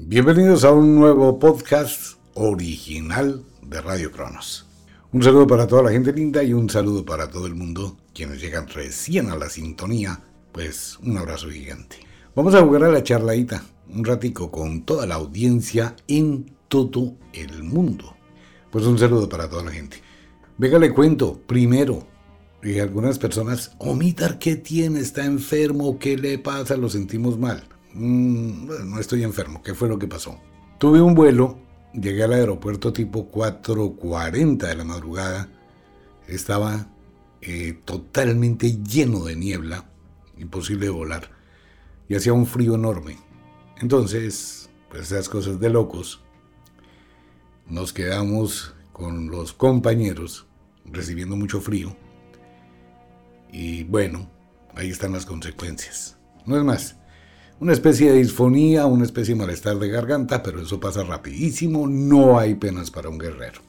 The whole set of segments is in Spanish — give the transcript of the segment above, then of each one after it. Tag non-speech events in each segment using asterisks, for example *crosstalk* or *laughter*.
Bienvenidos a un nuevo podcast original de Radio Cronos. Un saludo para toda la gente linda y un saludo para todo el mundo quienes llegan recién a la sintonía. Pues un abrazo gigante. Vamos a jugar a la charladita un ratico con toda la audiencia en todo el mundo. Pues un saludo para toda la gente. Venga, le cuento primero. Y algunas personas, Omitar, ¿qué tiene? ¿Está enfermo? ¿Qué le pasa? Lo sentimos mal. Mm, no estoy enfermo, ¿qué fue lo que pasó? Tuve un vuelo, llegué al aeropuerto tipo 4.40 de la madrugada, estaba eh, totalmente lleno de niebla, imposible de volar, y hacía un frío enorme. Entonces, pues esas cosas de locos, nos quedamos con los compañeros recibiendo mucho frío, y bueno, ahí están las consecuencias. No es más, una especie de disfonía, una especie de malestar de garganta, pero eso pasa rapidísimo, no hay penas para un guerrero.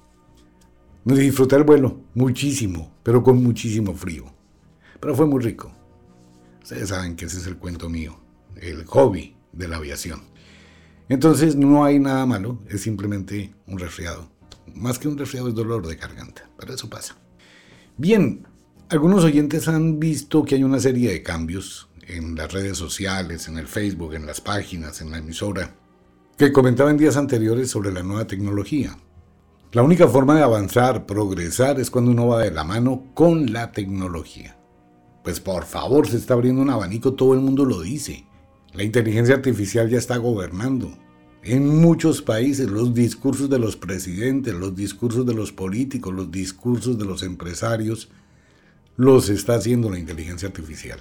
Me disfruté el vuelo, muchísimo, pero con muchísimo frío. Pero fue muy rico. Ustedes saben que ese es el cuento mío, el hobby de la aviación. Entonces no hay nada malo, es simplemente un resfriado. Más que un resfriado es dolor de garganta, pero eso pasa. Bien, algunos oyentes han visto que hay una serie de cambios en las redes sociales, en el Facebook, en las páginas, en la emisora, que comentaba en días anteriores sobre la nueva tecnología. La única forma de avanzar, progresar, es cuando uno va de la mano con la tecnología. Pues por favor, se está abriendo un abanico, todo el mundo lo dice. La inteligencia artificial ya está gobernando. En muchos países los discursos de los presidentes, los discursos de los políticos, los discursos de los empresarios, los está haciendo la inteligencia artificial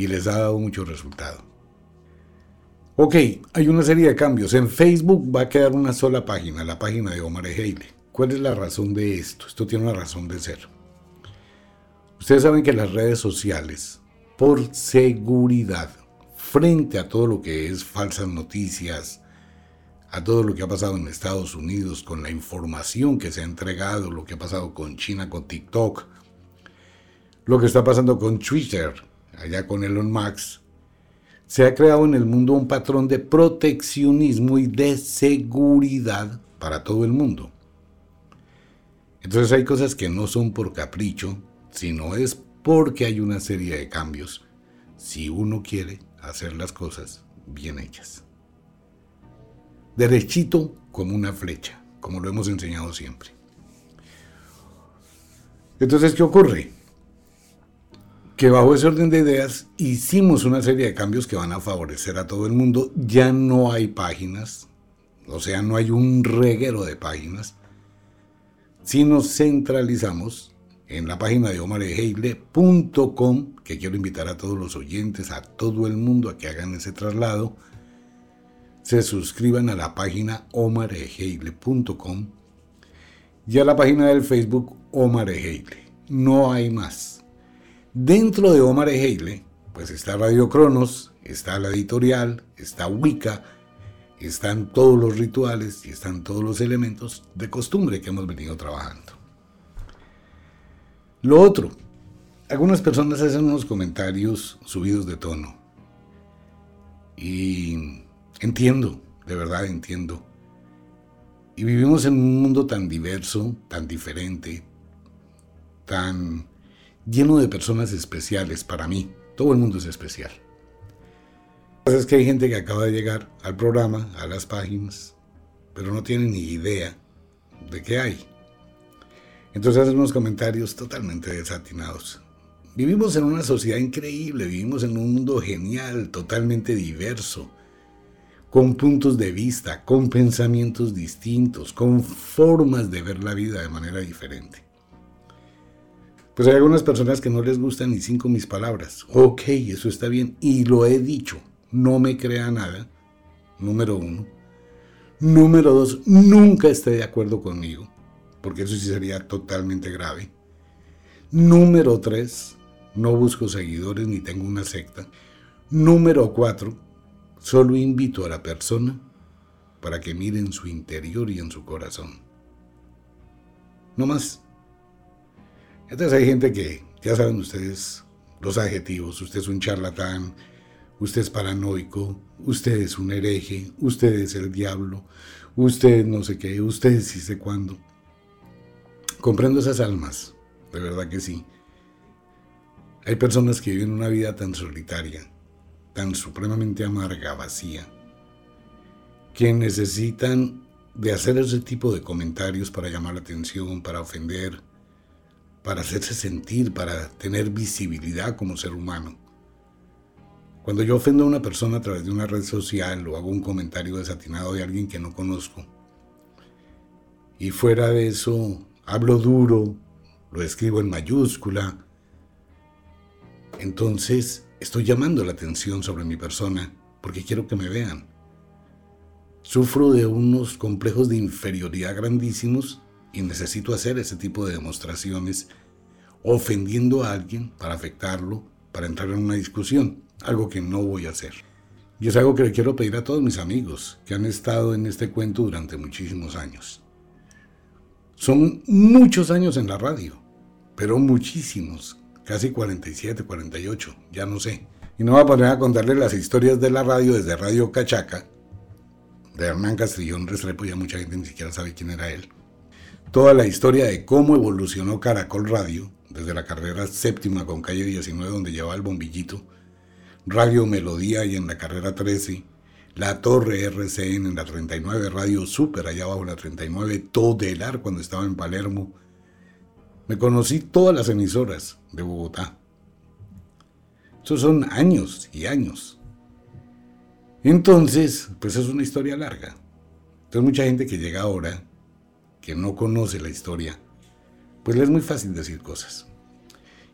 y les ha dado mucho resultado. Ok, hay una serie de cambios. En Facebook va a quedar una sola página, la página de Omar Ejeile. ¿Cuál es la razón de esto? Esto tiene una razón de ser. Ustedes saben que las redes sociales, por seguridad, frente a todo lo que es falsas noticias, a todo lo que ha pasado en Estados Unidos con la información que se ha entregado, lo que ha pasado con China, con TikTok, lo que está pasando con Twitter, allá con Elon Musk, se ha creado en el mundo un patrón de proteccionismo y de seguridad para todo el mundo. Entonces hay cosas que no son por capricho, sino es porque hay una serie de cambios si uno quiere hacer las cosas bien hechas. Derechito como una flecha, como lo hemos enseñado siempre. Entonces, ¿qué ocurre? Que bajo ese orden de ideas hicimos una serie de cambios que van a favorecer a todo el mundo. Ya no hay páginas, o sea, no hay un reguero de páginas. Si nos centralizamos en la página de omareheile.com, que quiero invitar a todos los oyentes, a todo el mundo a que hagan ese traslado, se suscriban a la página omareheile.com y a la página del Facebook Omareheile. No hay más. Dentro de Omar Ejeile, pues está Radio Cronos, está la editorial, está Wicca, están todos los rituales y están todos los elementos de costumbre que hemos venido trabajando. Lo otro, algunas personas hacen unos comentarios subidos de tono. Y entiendo, de verdad entiendo. Y vivimos en un mundo tan diverso, tan diferente, tan lleno de personas especiales para mí. Todo el mundo es especial. Es que hay gente que acaba de llegar al programa, a las páginas, pero no tiene ni idea de qué hay. Entonces hacen unos comentarios totalmente desatinados. Vivimos en una sociedad increíble, vivimos en un mundo genial, totalmente diverso, con puntos de vista, con pensamientos distintos, con formas de ver la vida de manera diferente. Pues hay algunas personas que no les gustan ni cinco mis palabras. Ok, eso está bien. Y lo he dicho. No me crea nada. Número uno. Número dos, nunca esté de acuerdo conmigo. Porque eso sí sería totalmente grave. Número tres, no busco seguidores ni tengo una secta. Número cuatro, solo invito a la persona para que mire en su interior y en su corazón. No más. Entonces hay gente que, ya saben ustedes los adjetivos, usted es un charlatán, usted es paranoico, usted es un hereje, usted es el diablo, usted no sé qué, usted sí sé cuándo. Comprendo esas almas, de verdad que sí. Hay personas que viven una vida tan solitaria, tan supremamente amarga, vacía, que necesitan de hacer ese tipo de comentarios para llamar la atención, para ofender, para hacerse sentir, para tener visibilidad como ser humano. Cuando yo ofendo a una persona a través de una red social o hago un comentario desatinado de alguien que no conozco, y fuera de eso hablo duro, lo escribo en mayúscula, entonces estoy llamando la atención sobre mi persona porque quiero que me vean. Sufro de unos complejos de inferioridad grandísimos y necesito hacer ese tipo de demostraciones ofendiendo a alguien para afectarlo, para entrar en una discusión, algo que no voy a hacer. Y es algo que le quiero pedir a todos mis amigos que han estado en este cuento durante muchísimos años. Son muchos años en la radio, pero muchísimos, casi 47, 48, ya no sé. Y no voy a poner a contarles las historias de la radio desde Radio Cachaca, de Hernán Castrillón Restrepo, ya mucha gente ni siquiera sabe quién era él. Toda la historia de cómo evolucionó Caracol Radio, desde la carrera séptima con calle 19, donde llevaba el bombillito, Radio Melodía y en la carrera 13, la Torre RCN en la 39, Radio Super allá abajo en la 39, Todelar cuando estaba en Palermo. Me conocí todas las emisoras de Bogotá. Esos son años y años. Entonces, pues es una historia larga. Entonces mucha gente que llega ahora, que no conoce la historia, pues le es muy fácil decir cosas.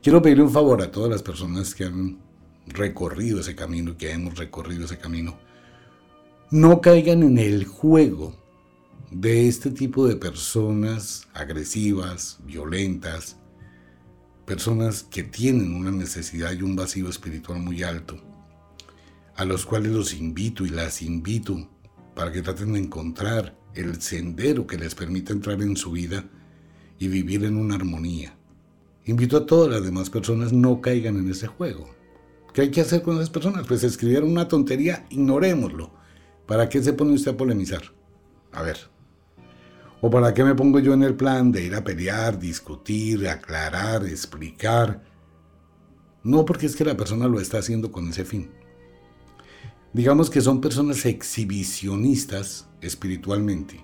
Quiero pedirle un favor a todas las personas que han recorrido ese camino, que hemos recorrido ese camino. No caigan en el juego de este tipo de personas agresivas, violentas, personas que tienen una necesidad y un vacío espiritual muy alto a los cuales los invito y las invito para que traten de encontrar el sendero que les permita entrar en su vida y vivir en una armonía. Invito a todas las demás personas no caigan en ese juego. ¿Qué hay que hacer con esas personas? Pues escribieron una tontería, ignorémoslo. ¿Para qué se pone usted a polemizar? A ver. ¿O para qué me pongo yo en el plan de ir a pelear, discutir, aclarar, explicar? No porque es que la persona lo está haciendo con ese fin. Digamos que son personas exhibicionistas espiritualmente,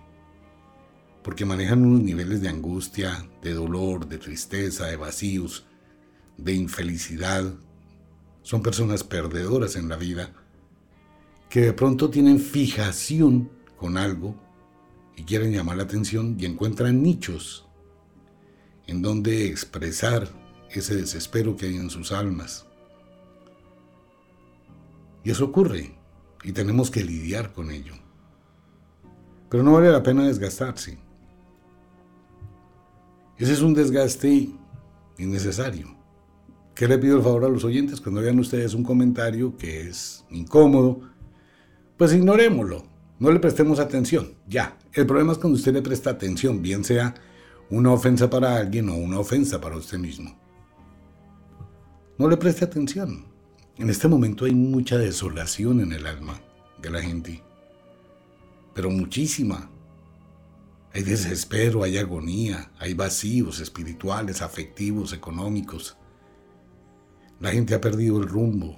porque manejan unos niveles de angustia, de dolor, de tristeza, de vacíos, de infelicidad. Son personas perdedoras en la vida, que de pronto tienen fijación con algo y quieren llamar la atención y encuentran nichos en donde expresar ese desespero que hay en sus almas. Y eso ocurre y tenemos que lidiar con ello. Pero no vale la pena desgastarse. Ese es un desgaste innecesario. ¿Qué le pido el favor a los oyentes cuando vean ustedes un comentario que es incómodo? Pues ignorémoslo, no le prestemos atención. Ya, el problema es cuando usted le presta atención, bien sea una ofensa para alguien o una ofensa para usted mismo. No le preste atención. En este momento hay mucha desolación en el alma de la gente, pero muchísima. Hay desespero, hay agonía, hay vacíos espirituales, afectivos, económicos. La gente ha perdido el rumbo.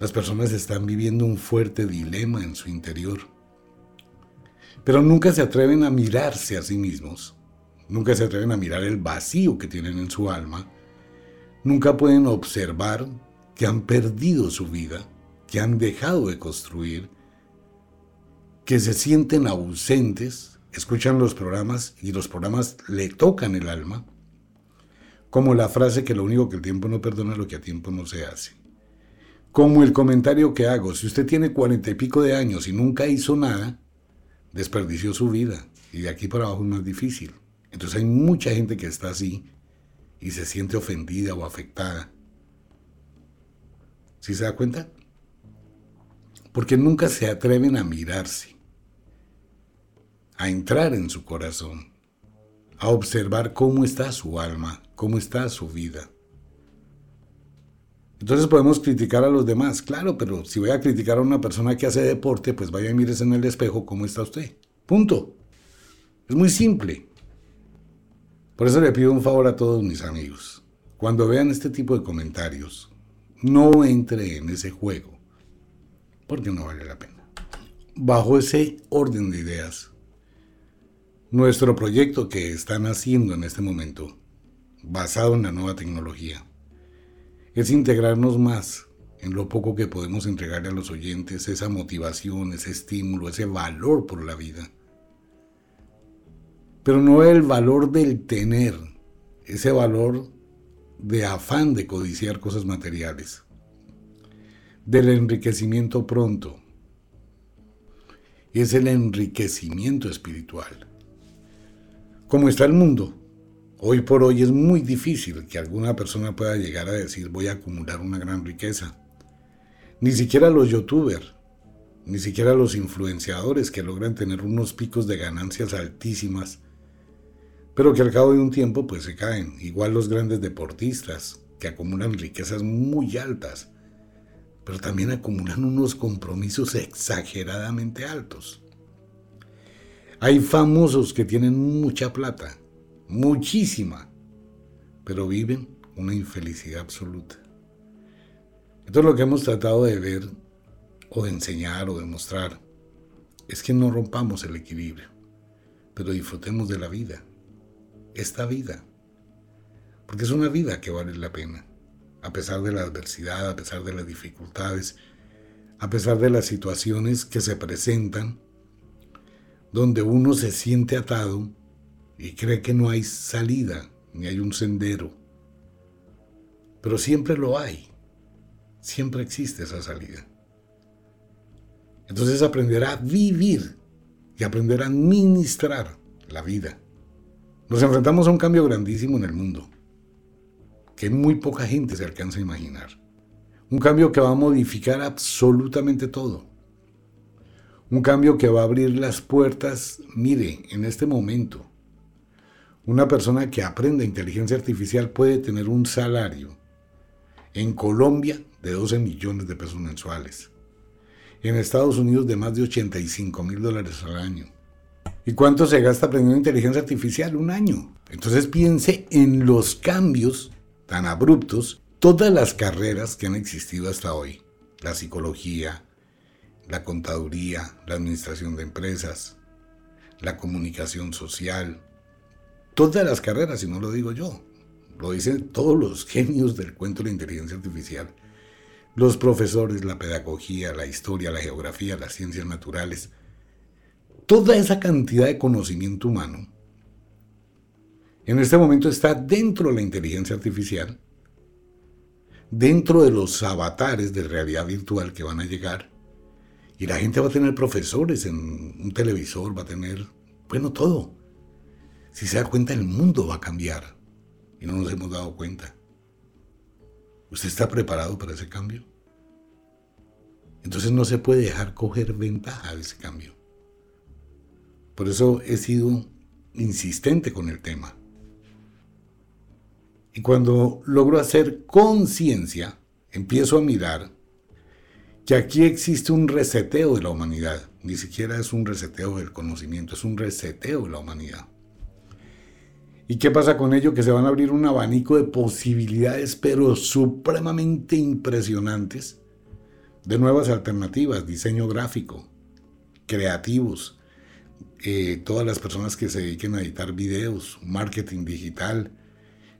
Las personas están viviendo un fuerte dilema en su interior. Pero nunca se atreven a mirarse a sí mismos. Nunca se atreven a mirar el vacío que tienen en su alma nunca pueden observar que han perdido su vida, que han dejado de construir, que se sienten ausentes, escuchan los programas y los programas le tocan el alma, como la frase que lo único que el tiempo no perdona es lo que a tiempo no se hace. Como el comentario que hago, si usted tiene cuarenta y pico de años y nunca hizo nada, desperdició su vida y de aquí para abajo es más difícil. Entonces hay mucha gente que está así y se siente ofendida o afectada. ¿Sí se da cuenta? Porque nunca se atreven a mirarse, a entrar en su corazón, a observar cómo está su alma, cómo está su vida. Entonces podemos criticar a los demás, claro, pero si voy a criticar a una persona que hace deporte, pues vaya y mírese en el espejo cómo está usted. Punto. Es muy simple. Por eso le pido un favor a todos mis amigos. Cuando vean este tipo de comentarios, no entre en ese juego, porque no vale la pena. Bajo ese orden de ideas, nuestro proyecto que están haciendo en este momento, basado en la nueva tecnología, es integrarnos más en lo poco que podemos entregarle a los oyentes, esa motivación, ese estímulo, ese valor por la vida pero no el valor del tener, ese valor de afán de codiciar cosas materiales, del enriquecimiento pronto. Es el enriquecimiento espiritual. Como está el mundo, hoy por hoy es muy difícil que alguna persona pueda llegar a decir voy a acumular una gran riqueza. Ni siquiera los youtubers, ni siquiera los influenciadores que logran tener unos picos de ganancias altísimas pero que al cabo de un tiempo pues se caen. Igual los grandes deportistas, que acumulan riquezas muy altas, pero también acumulan unos compromisos exageradamente altos. Hay famosos que tienen mucha plata, muchísima, pero viven una infelicidad absoluta. Entonces lo que hemos tratado de ver, o de enseñar, o de mostrar, es que no rompamos el equilibrio, pero disfrutemos de la vida esta vida. Porque es una vida que vale la pena, a pesar de la adversidad, a pesar de las dificultades, a pesar de las situaciones que se presentan, donde uno se siente atado y cree que no hay salida, ni hay un sendero. Pero siempre lo hay, siempre existe esa salida. Entonces aprender a vivir y aprender a administrar la vida. Nos enfrentamos a un cambio grandísimo en el mundo, que muy poca gente se alcanza a imaginar. Un cambio que va a modificar absolutamente todo. Un cambio que va a abrir las puertas, mire, en este momento. Una persona que aprende inteligencia artificial puede tener un salario en Colombia de 12 millones de pesos mensuales. En Estados Unidos de más de 85 mil dólares al año ¿Y cuánto se gasta aprendiendo inteligencia artificial? Un año. Entonces piense en los cambios tan abruptos, todas las carreras que han existido hasta hoy. La psicología, la contaduría, la administración de empresas, la comunicación social. Todas las carreras, y no lo digo yo, lo dicen todos los *laughs* genios del cuento de la inteligencia artificial. Los profesores, la pedagogía, la historia, la geografía, las ciencias naturales, toda esa cantidad de conocimiento humano en este momento está dentro de la inteligencia artificial, dentro de los avatares de realidad virtual que van a llegar. Y la gente va a tener profesores en un televisor, va a tener, bueno, todo. Si se da cuenta, el mundo va a cambiar. Y no nos hemos dado cuenta. ¿Usted está preparado para ese cambio? Entonces no se puede dejar coger ventaja de ese cambio. Por eso he sido insistente con el tema. Y cuando logro hacer conciencia, empiezo a mirar que aquí existe un reseteo de la humanidad. Ni siquiera es un reseteo del conocimiento, es un reseteo de la humanidad. ¿Y qué pasa con ello? Que se van a abrir un abanico de posibilidades, pero supremamente impresionantes, de nuevas alternativas, diseño gráfico, creativos, eh, todas las personas que se dediquen a editar videos, marketing digital,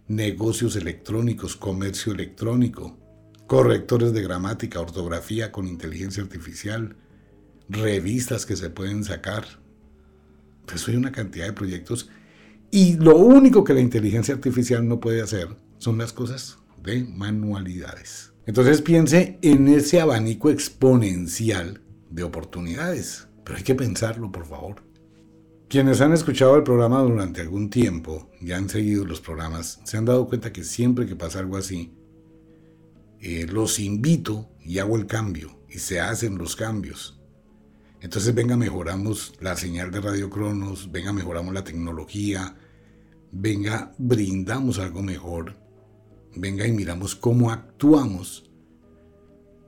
negocios electrónicos, comercio electrónico, correctores de gramática, ortografía con inteligencia artificial, revistas que se pueden sacar. Pues hay una cantidad de proyectos y lo único que la inteligencia artificial no puede hacer son las cosas de manualidades. Entonces piense en ese abanico exponencial de oportunidades. Pero hay que pensarlo, por favor. Quienes han escuchado el programa durante algún tiempo y han seguido los programas, se han dado cuenta que siempre que pasa algo así, eh, los invito y hago el cambio y se hacen los cambios. Entonces venga, mejoramos la señal de Radio Cronos, venga, mejoramos la tecnología, venga, brindamos algo mejor, venga y miramos cómo actuamos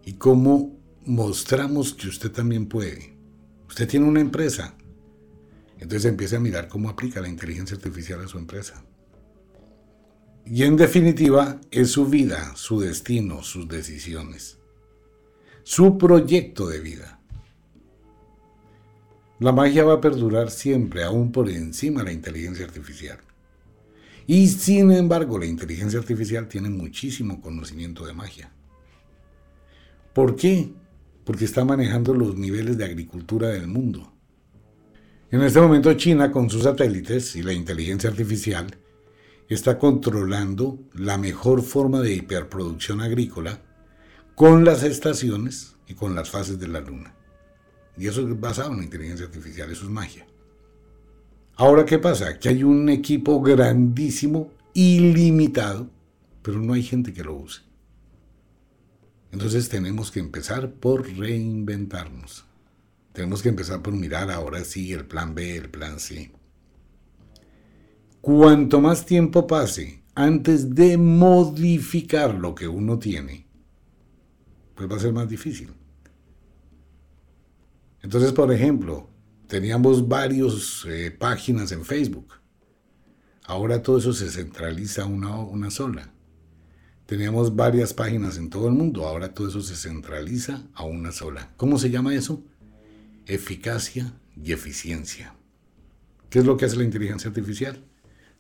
y cómo mostramos que usted también puede. Usted tiene una empresa, entonces empiece a mirar cómo aplica la inteligencia artificial a su empresa. Y en definitiva, es su vida, su destino, sus decisiones, su proyecto de vida. La magia va a perdurar siempre, aún por encima de la inteligencia artificial. Y sin embargo, la inteligencia artificial tiene muchísimo conocimiento de magia. ¿Por qué? Porque está manejando los niveles de agricultura del mundo. En este momento China, con sus satélites y la inteligencia artificial, está controlando la mejor forma de hiperproducción agrícola con las estaciones y con las fases de la luna. Y eso es basado en la inteligencia artificial, eso es magia. Ahora, ¿qué pasa? Que hay un equipo grandísimo, ilimitado, pero no hay gente que lo use. Entonces tenemos que empezar por reinventarnos. Tenemos que empezar por mirar ahora sí el plan B, el plan C. Cuanto más tiempo pase antes de modificar lo que uno tiene, pues va a ser más difícil. Entonces, por ejemplo, teníamos varias eh, páginas en Facebook. Ahora todo eso se centraliza a una, una sola. Teníamos varias páginas en todo el mundo. Ahora todo eso se centraliza a una sola. ¿Cómo se llama eso? Eficacia y eficiencia. ¿Qué es lo que hace la inteligencia artificial?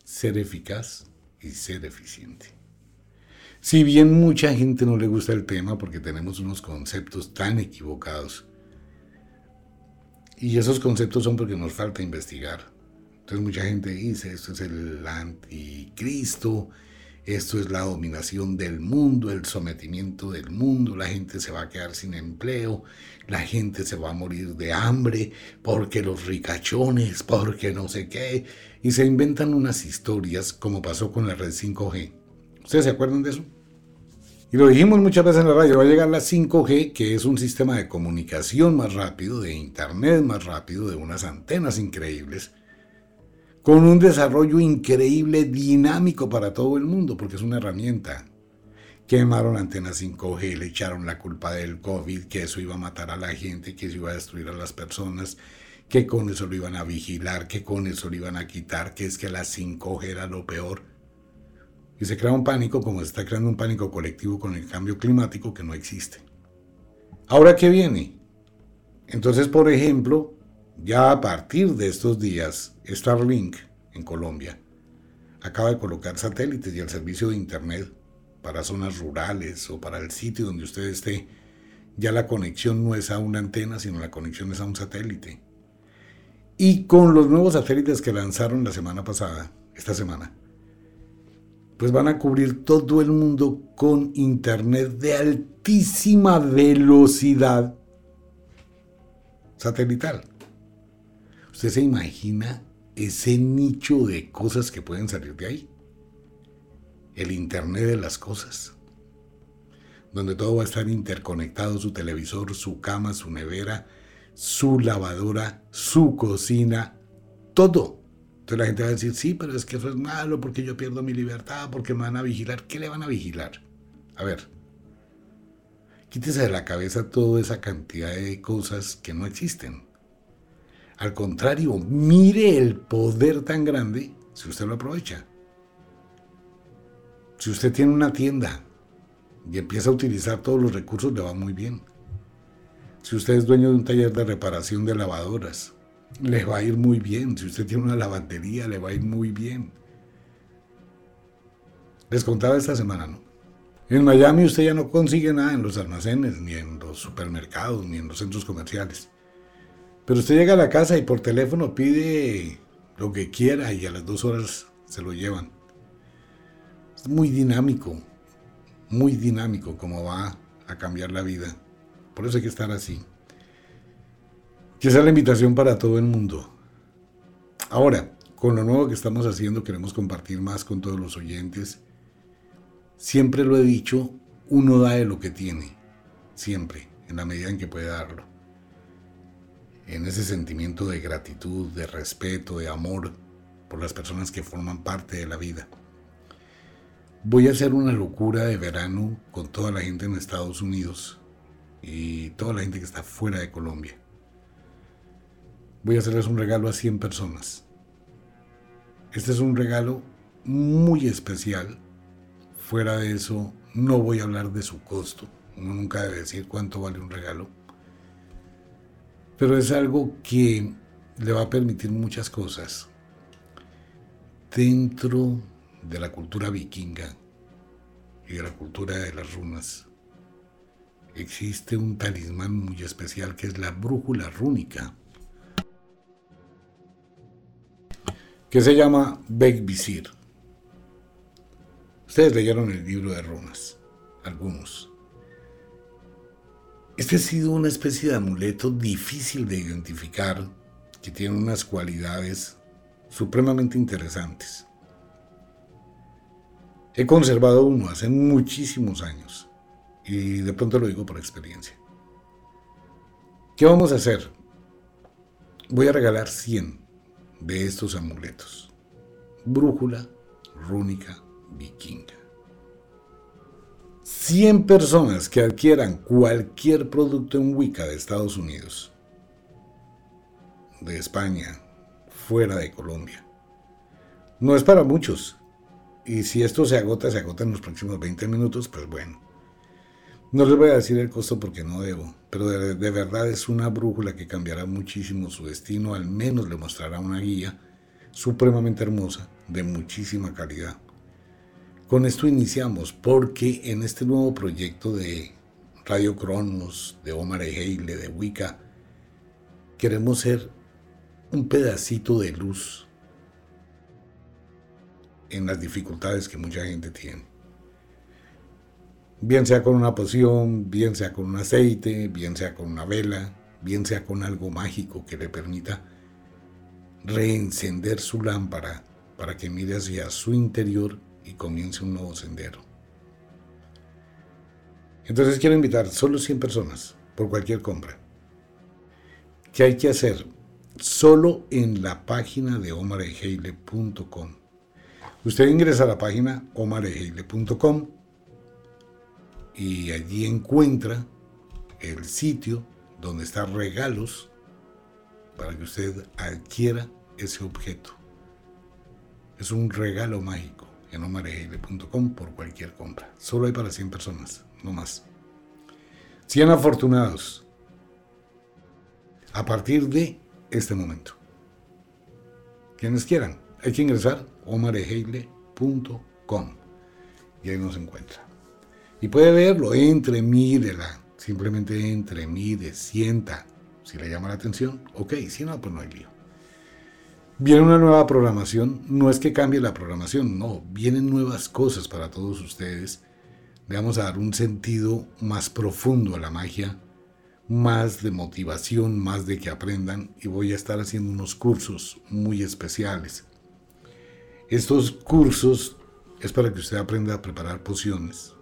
Ser eficaz y ser eficiente. Si bien mucha gente no le gusta el tema porque tenemos unos conceptos tan equivocados, y esos conceptos son porque nos falta investigar. Entonces mucha gente dice, esto es el anticristo, esto es la dominación del mundo, el sometimiento del mundo, la gente se va a quedar sin empleo, la gente se va a morir de hambre, porque los ricachones, porque no sé qué, y se inventan unas historias como pasó con la red 5G. ¿Ustedes se acuerdan de eso? Y lo dijimos muchas veces en la radio, va a llegar la 5G, que es un sistema de comunicación más rápido, de internet más rápido, de unas antenas increíbles, con un desarrollo increíble, dinámico para todo el mundo, porque es una herramienta. Quemaron antenas 5G, le echaron la culpa del COVID, que eso iba a matar a la gente, que eso iba a destruir a las personas, que con eso lo iban a vigilar, que con eso lo iban a quitar, que es que la 5G era lo peor. Y se crea un pánico como se está creando un pánico colectivo con el cambio climático que no existe. Ahora, ¿qué viene? Entonces, por ejemplo, ya a partir de estos días, Starlink en Colombia acaba de colocar satélites y el servicio de Internet para zonas rurales o para el sitio donde usted esté. Ya la conexión no es a una antena, sino la conexión es a un satélite. Y con los nuevos satélites que lanzaron la semana pasada, esta semana, pues van a cubrir todo el mundo con Internet de altísima velocidad satelital. ¿Usted se imagina ese nicho de cosas que pueden salir de ahí? El Internet de las cosas. Donde todo va a estar interconectado, su televisor, su cama, su nevera, su lavadora, su cocina, todo. Entonces la gente va a decir, sí, pero es que eso es malo porque yo pierdo mi libertad, porque me van a vigilar. ¿Qué le van a vigilar? A ver, quítese de la cabeza toda esa cantidad de cosas que no existen. Al contrario, mire el poder tan grande si usted lo aprovecha. Si usted tiene una tienda y empieza a utilizar todos los recursos, le va muy bien. Si usted es dueño de un taller de reparación de lavadoras, le va a ir muy bien. Si usted tiene una lavandería, le va a ir muy bien. Les contaba esta semana, ¿no? En Miami usted ya no consigue nada en los almacenes, ni en los supermercados, ni en los centros comerciales. Pero usted llega a la casa y por teléfono pide lo que quiera y a las dos horas se lo llevan. Es muy dinámico, muy dinámico como va a cambiar la vida. Por eso hay que estar así. Que esa es la invitación para todo el mundo. Ahora, con lo nuevo que estamos haciendo, queremos compartir más con todos los oyentes. Siempre lo he dicho, uno da de lo que tiene. Siempre, en la medida en que puede darlo en ese sentimiento de gratitud, de respeto, de amor por las personas que forman parte de la vida. Voy a hacer una locura de verano con toda la gente en Estados Unidos y toda la gente que está fuera de Colombia. Voy a hacerles un regalo a 100 personas. Este es un regalo muy especial. Fuera de eso, no voy a hablar de su costo. Uno nunca debe decir cuánto vale un regalo. Pero es algo que le va a permitir muchas cosas. Dentro de la cultura vikinga y de la cultura de las runas, existe un talismán muy especial que es la brújula rúnica, que se llama Visir. Ustedes leyeron el libro de runas, algunos. Este ha sido una especie de amuleto difícil de identificar, que tiene unas cualidades supremamente interesantes. He conservado uno hace muchísimos años y de pronto lo digo por experiencia. ¿Qué vamos a hacer? Voy a regalar 100 de estos amuletos. Brújula rúnica vikinga. 100 personas que adquieran cualquier producto en Wicca de Estados Unidos, de España, fuera de Colombia. No es para muchos. Y si esto se agota, se agota en los próximos 20 minutos, pues bueno. No les voy a decir el costo porque no debo, pero de, de, verdad es una brújula que cambiará muchísimo su destino, al menos le mostrará una guía supremamente hermosa, de muchísima calidad. Con esto iniciamos porque en este nuevo proyecto de Radio Cronos, de Omar Ejeile, de Wicca, queremos ser un pedacito de luz en las dificultades que mucha gente tiene. Bien sea con una poción, bien sea con un aceite, bien sea con una vela, bien sea con algo mágico que le permita reencender su lámpara para que mire hacia su interior y comience un nuevo sendero. Entonces quiero invitar solo 100 personas por cualquier compra. ¿Qué hay que hacer? Solo en la página de omareheile.com. Usted ingresa a la página omareheile.com y allí encuentra el sitio donde están regalos para que usted adquiera ese objeto. Es un regalo mágico en omarejeile.com por cualquier compra. Solo hay para 100 personas, no más. 100 afortunados a partir de este momento. Quienes quieran, hay que ingresar omarejeile.com y ahí nos encuentra. Y puede verlo, entre, mírela, simplemente entre, mire, sienta. Si le llama la atención, ok, si no, pues no hay lío. Viene una nueva programación, no es que cambie la programación, no, vienen nuevas cosas para todos ustedes. Le vamos a dar un sentido más profundo a la magia, más de motivación, más de que aprendan y voy a estar haciendo unos cursos muy especiales. Estos cursos es para que usted aprenda a preparar pociones,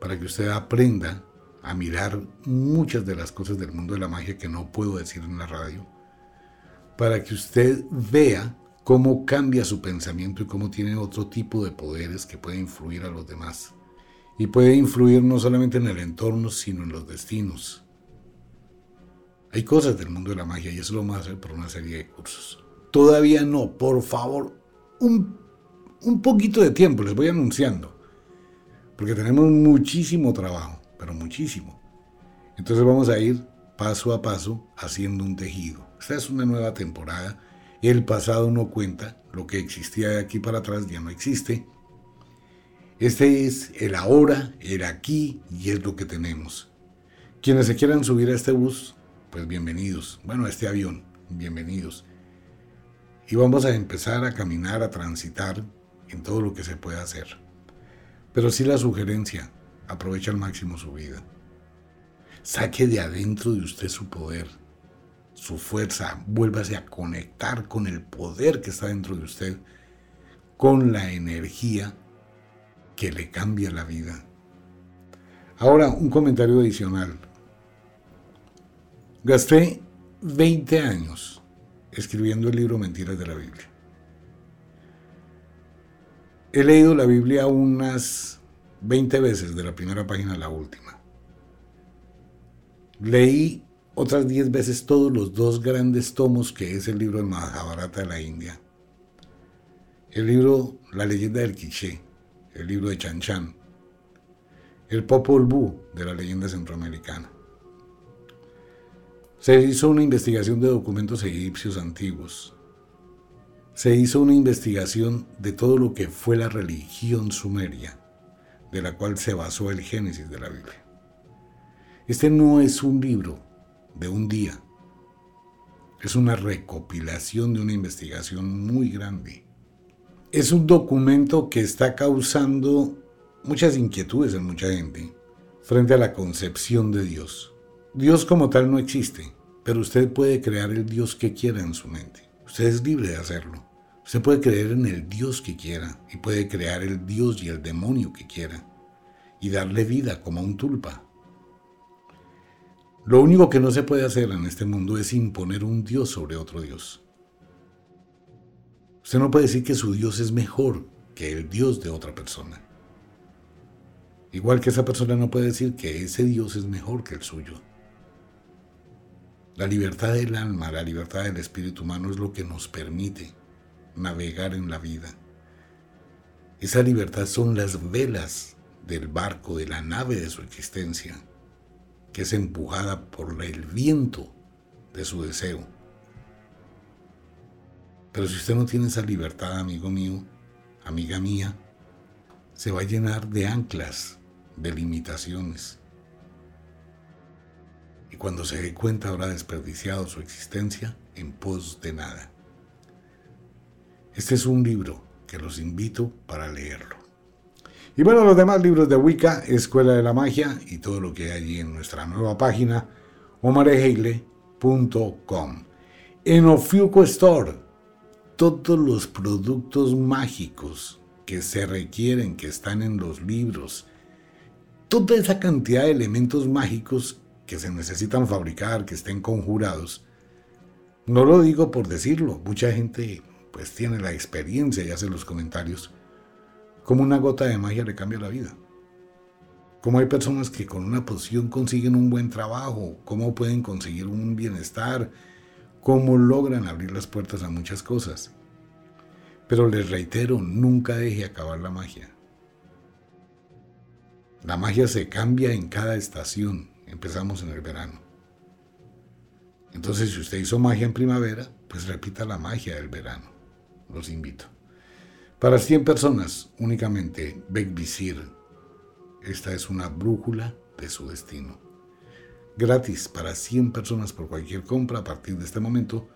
para que usted aprenda a mirar muchas de las cosas del mundo de la magia que no puedo decir en la radio para que usted vea cómo cambia su pensamiento y cómo tiene otro tipo de poderes que puede influir a los demás. Y puede influir no solamente en el entorno, sino en los destinos. Hay cosas del mundo de la magia y eso lo vamos a hacer por una serie de cursos. Todavía no, por favor, un, un poquito de tiempo, les voy anunciando. Porque tenemos muchísimo trabajo, pero muchísimo. Entonces vamos a ir paso a paso haciendo un tejido. Esta es una nueva temporada. El pasado no cuenta, lo que existía de aquí para atrás ya no existe. Este es el ahora, el aquí y es lo que tenemos. Quienes se quieran subir a este bus, pues bienvenidos. Bueno, a este avión, bienvenidos. Y vamos a empezar a caminar, a transitar en todo lo que se pueda hacer. Pero sí la sugerencia, aprovecha al máximo su vida. Saque de adentro de usted su poder su fuerza, vuélvase a conectar con el poder que está dentro de usted, con la energía que le cambia la vida. Ahora, un comentario adicional. Gasté 20 años escribiendo el libro Mentiras de la Biblia. He leído la Biblia unas 20 veces, de la primera página a la última. Leí otras diez veces todos los dos grandes tomos que es el libro del Mahabharata de la India. El libro La leyenda del Quiché, el libro de Chan Chan, el Popol Vuh de la leyenda centroamericana. Se hizo una investigación de documentos egipcios antiguos. Se hizo una investigación de todo lo que fue la religión sumeria, de la cual se basó el Génesis de la Biblia. Este no es un libro de un día, es una recopilación de una investigación muy grande. Es un documento que está causando muchas inquietudes en mucha gente frente a la concepción de Dios. Dios como tal no existe, pero usted puede crear el Dios que quiera en su mente. Usted es libre de hacerlo. Usted puede creer en el Dios que quiera y puede crear el Dios y el demonio que quiera y darle vida como un tulpa. Lo único que no se puede hacer en este mundo es imponer un Dios sobre otro Dios. Usted no puede decir que su Dios es mejor que el Dios de otra persona. Igual que esa persona no puede decir que ese Dios es mejor que el suyo. La libertad del alma, la libertad del espíritu humano es lo que nos permite navegar en la vida. Esa libertad son las velas del barco, de la nave de su existencia, que es empujada por el viento de su deseo. Pero si usted no tiene esa libertad, amigo mío, amiga mía, se va a llenar de anclas de limitaciones. Y cuando se dé cuenta habrá desperdiciado su existencia en pos de nada. Este es un libro que los invito para leerlo. Y bueno, los demás libros de Wicca, Escuela de la Magia y todo lo que hay allí en nuestra nueva página, omareheile.com. En Ofiuco Store, todos los productos mágicos que se requieren, que están en los libros, toda esa cantidad de elementos mágicos que se necesitan fabricar, que estén conjurados. No lo digo por decirlo, mucha gente pues tiene la experiencia y hace los comentarios. Como una gota de magia le cambia la vida. Como hay personas que con una poción consiguen un buen trabajo, cómo pueden conseguir un bienestar, cómo logran abrir las puertas a muchas cosas. Pero les reitero, nunca deje acabar la magia. La magia se cambia en cada estación. Empezamos en el verano. Entonces, si usted hizo magia en primavera, pues repita la magia del verano. Los invito. Para 100 personas únicamente, Visir. Esta es una brújula de su destino. Gratis para 100 personas por cualquier compra a partir de este momento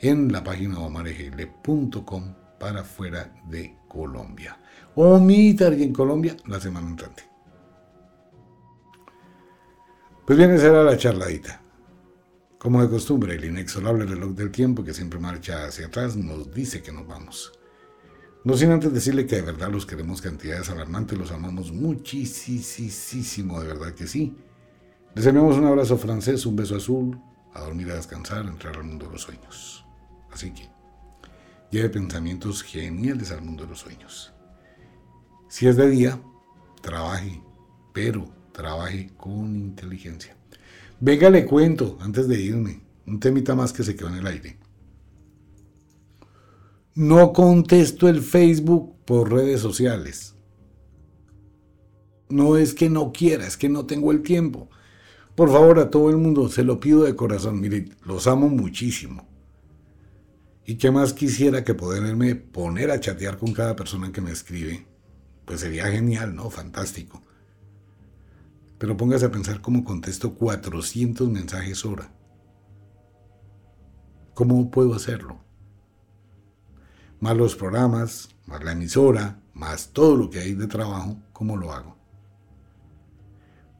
en la página omaregele.com para fuera de Colombia. O mi en Colombia la semana entrante. Pues bien, esa era la charladita. Como de costumbre, el inexorable reloj del tiempo que siempre marcha hacia atrás nos dice que nos vamos. No sin antes decirle que de verdad los queremos cantidades alarmantes, los amamos muchísimo, de verdad que sí. Les enviamos un abrazo francés, un beso azul, a dormir, a descansar, a entrar al mundo de los sueños. Así que, lleve pensamientos geniales al mundo de los sueños. Si es de día, trabaje, pero trabaje con inteligencia. Venga, le cuento, antes de irme, un temita más que se quedó en el aire. No contesto el Facebook por redes sociales. No es que no quiera, es que no tengo el tiempo. Por favor, a todo el mundo, se lo pido de corazón. Mire, los amo muchísimo. ¿Y qué más quisiera que poderme poner a chatear con cada persona que me escribe? Pues sería genial, ¿no? Fantástico. Pero póngase a pensar cómo contesto 400 mensajes hora. ¿Cómo puedo hacerlo? Más los programas, más la emisora, más todo lo que hay de trabajo, ¿cómo lo hago?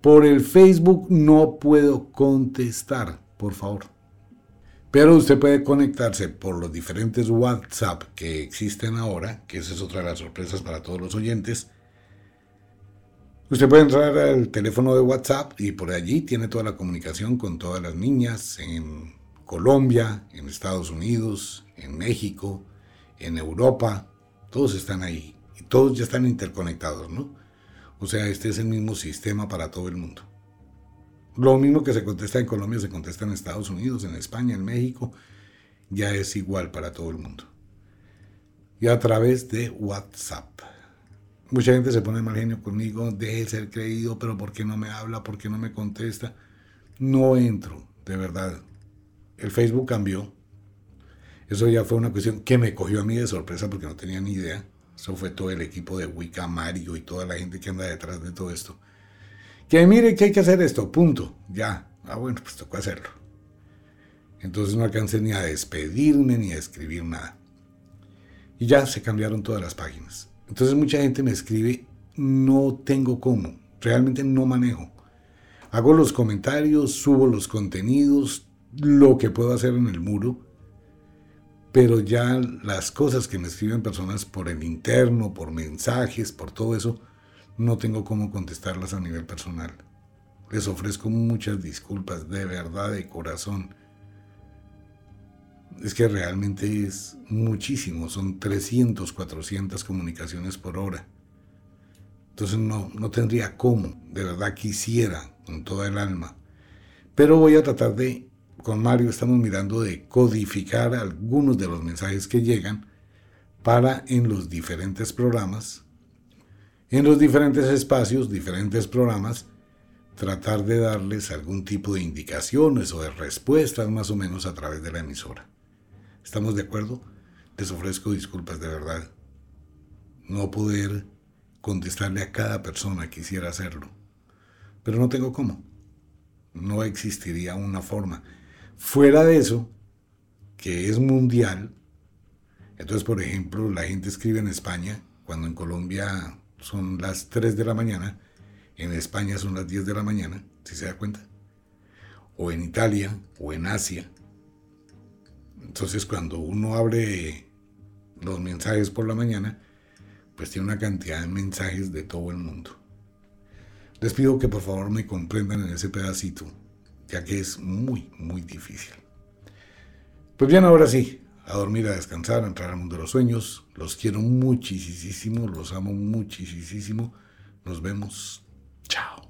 Por el Facebook no puedo contestar, por favor. Pero usted puede conectarse por los diferentes WhatsApp que existen ahora, que esa es otra de las sorpresas para todos los oyentes, Usted puede entrar al teléfono de WhatsApp y por allí tiene toda la comunicación con todas las niñas en Colombia, en Estados Unidos, en México, en Europa. Todos están ahí y todos ya están interconectados, ¿no? O sea, este es el mismo sistema para todo el mundo. Lo mismo que se contesta en Colombia, se contesta en Estados Unidos, en España, en México. Ya es igual para todo el mundo. Y a través de WhatsApp. Mucha gente se pone mal genio conmigo, deje de ser creído, pero ¿por qué no me habla? ¿Por qué no me contesta? No entro, de verdad. El Facebook cambió. Eso ya fue una cuestión que me cogió a mí de sorpresa porque no tenía ni idea. Eso fue todo el equipo de Wicca, Mario y toda la gente que anda detrás de todo esto. Que mire que hay que hacer esto, punto, ya. Ah, bueno, pues tocó hacerlo. Entonces no alcancé ni a despedirme ni a escribir nada. Y ya se cambiaron todas las páginas. Entonces mucha gente me escribe, no tengo cómo, realmente no manejo. Hago los comentarios, subo los contenidos, lo que puedo hacer en el muro, pero ya las cosas que me escriben personas por el interno, por mensajes, por todo eso, no tengo cómo contestarlas a nivel personal. Les ofrezco muchas disculpas, de verdad, de corazón. Es que realmente es muchísimo, son 300, 400 comunicaciones por hora. Entonces no, no tendría cómo, de verdad quisiera, con toda el alma. Pero voy a tratar de, con Mario estamos mirando de codificar algunos de los mensajes que llegan para en los diferentes programas en los diferentes espacios, diferentes programas, tratar de darles algún tipo de indicaciones o de respuestas más o menos a través de la emisora. ¿Estamos de acuerdo? Les ofrezco disculpas de verdad. No poder contestarle a cada persona que quisiera hacerlo. Pero no tengo cómo. No existiría una forma. Fuera de eso, que es mundial, entonces, por ejemplo, la gente escribe en España, cuando en Colombia son las 3 de la mañana, en España son las 10 de la mañana, si se da cuenta, o en Italia, o en Asia. Entonces cuando uno abre los mensajes por la mañana, pues tiene una cantidad de mensajes de todo el mundo. Les pido que por favor me comprendan en ese pedacito, ya que es muy, muy difícil. Pues bien, ahora sí, a dormir, a descansar, a entrar al mundo de los sueños. Los quiero muchísimo, los amo muchísimo. Nos vemos. Chao.